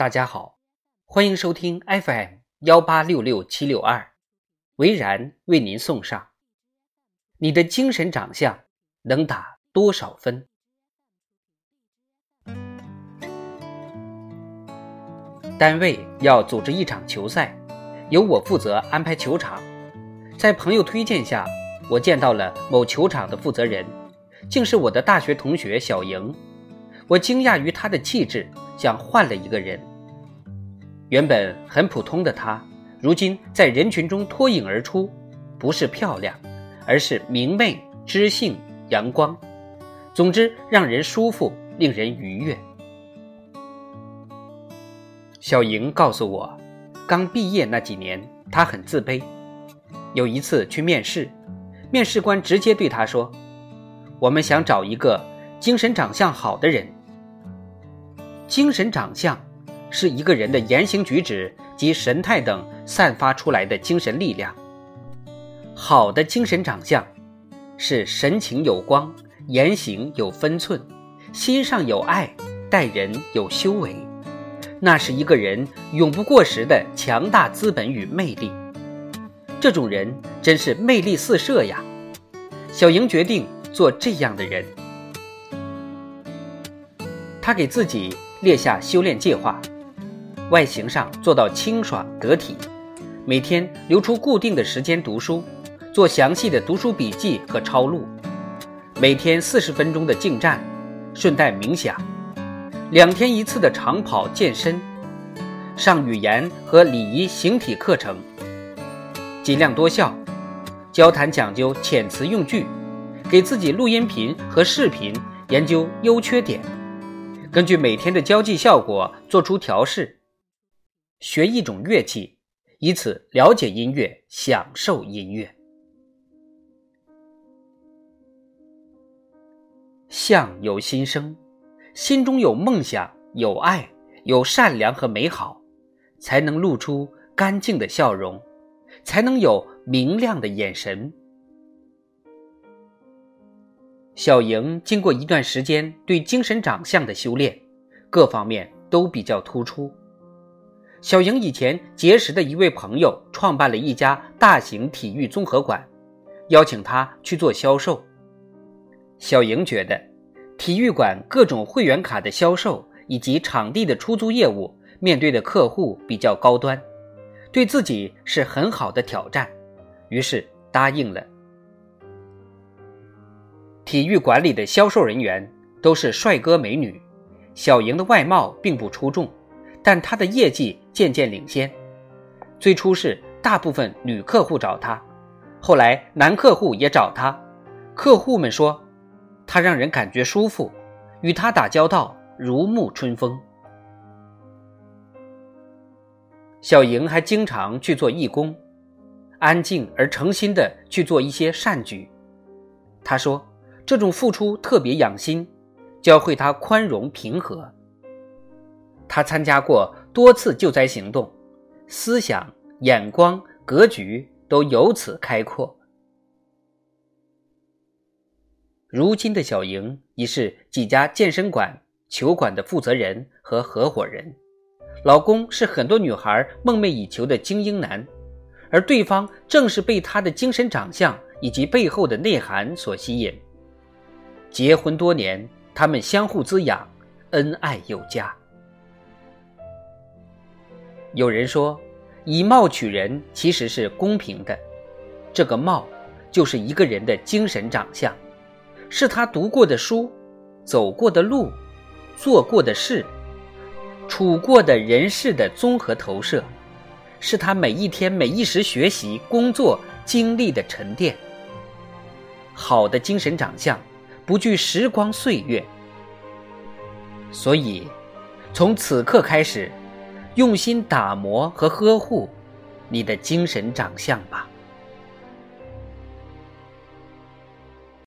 大家好，欢迎收听 FM 幺八六六七六二，维然为您送上。你的精神长相能打多少分？单位要组织一场球赛，由我负责安排球场。在朋友推荐下，我见到了某球场的负责人，竟是我的大学同学小莹。我惊讶于她的气质，像换了一个人。原本很普通的她，如今在人群中脱颖而出，不是漂亮，而是明媚、知性、阳光，总之让人舒服，令人愉悦。小莹告诉我，刚毕业那几年，她很自卑。有一次去面试，面试官直接对她说：“我们想找一个精神长相好的人。精神长相。”是一个人的言行举止及神态等散发出来的精神力量。好的精神长相，是神情有光，言行有分寸，心上有爱，待人有修为。那是一个人永不过时的强大资本与魅力。这种人真是魅力四射呀！小莹决定做这样的人。他给自己列下修炼计划。外形上做到清爽得体，每天留出固定的时间读书，做详细的读书笔记和抄录，每天四十分钟的静站，顺带冥想，两天一次的长跑健身，上语言和礼仪形体课程，尽量多笑，交谈讲究遣词用句，给自己录音频和视频研究优缺点，根据每天的交际效果做出调试。学一种乐器，以此了解音乐，享受音乐。相由心生，心中有梦想、有爱、有善良和美好，才能露出干净的笑容，才能有明亮的眼神。小莹经过一段时间对精神长相的修炼，各方面都比较突出。小莹以前结识的一位朋友创办了一家大型体育综合馆，邀请他去做销售。小莹觉得，体育馆各种会员卡的销售以及场地的出租业务，面对的客户比较高端，对自己是很好的挑战，于是答应了。体育馆里的销售人员都是帅哥美女，小莹的外貌并不出众。但他的业绩渐渐领先。最初是大部分女客户找他，后来男客户也找他。客户们说，他让人感觉舒服，与他打交道如沐春风。小莹还经常去做义工，安静而诚心的去做一些善举。他说，这种付出特别养心，教会他宽容平和。他参加过多次救灾行动，思想、眼光、格局都由此开阔。如今的小莹已是几家健身馆、球馆的负责人和合伙人，老公是很多女孩梦寐以求的精英男，而对方正是被他的精神长相以及背后的内涵所吸引。结婚多年，他们相互滋养，恩爱有加。有人说，以貌取人其实是公平的。这个貌，就是一个人的精神长相，是他读过的书、走过的路、做过的事、处过的人事的综合投射，是他每一天每一时学习、工作经历的沉淀。好的精神长相，不惧时光岁月。所以，从此刻开始。用心打磨和呵护你的精神长相吧。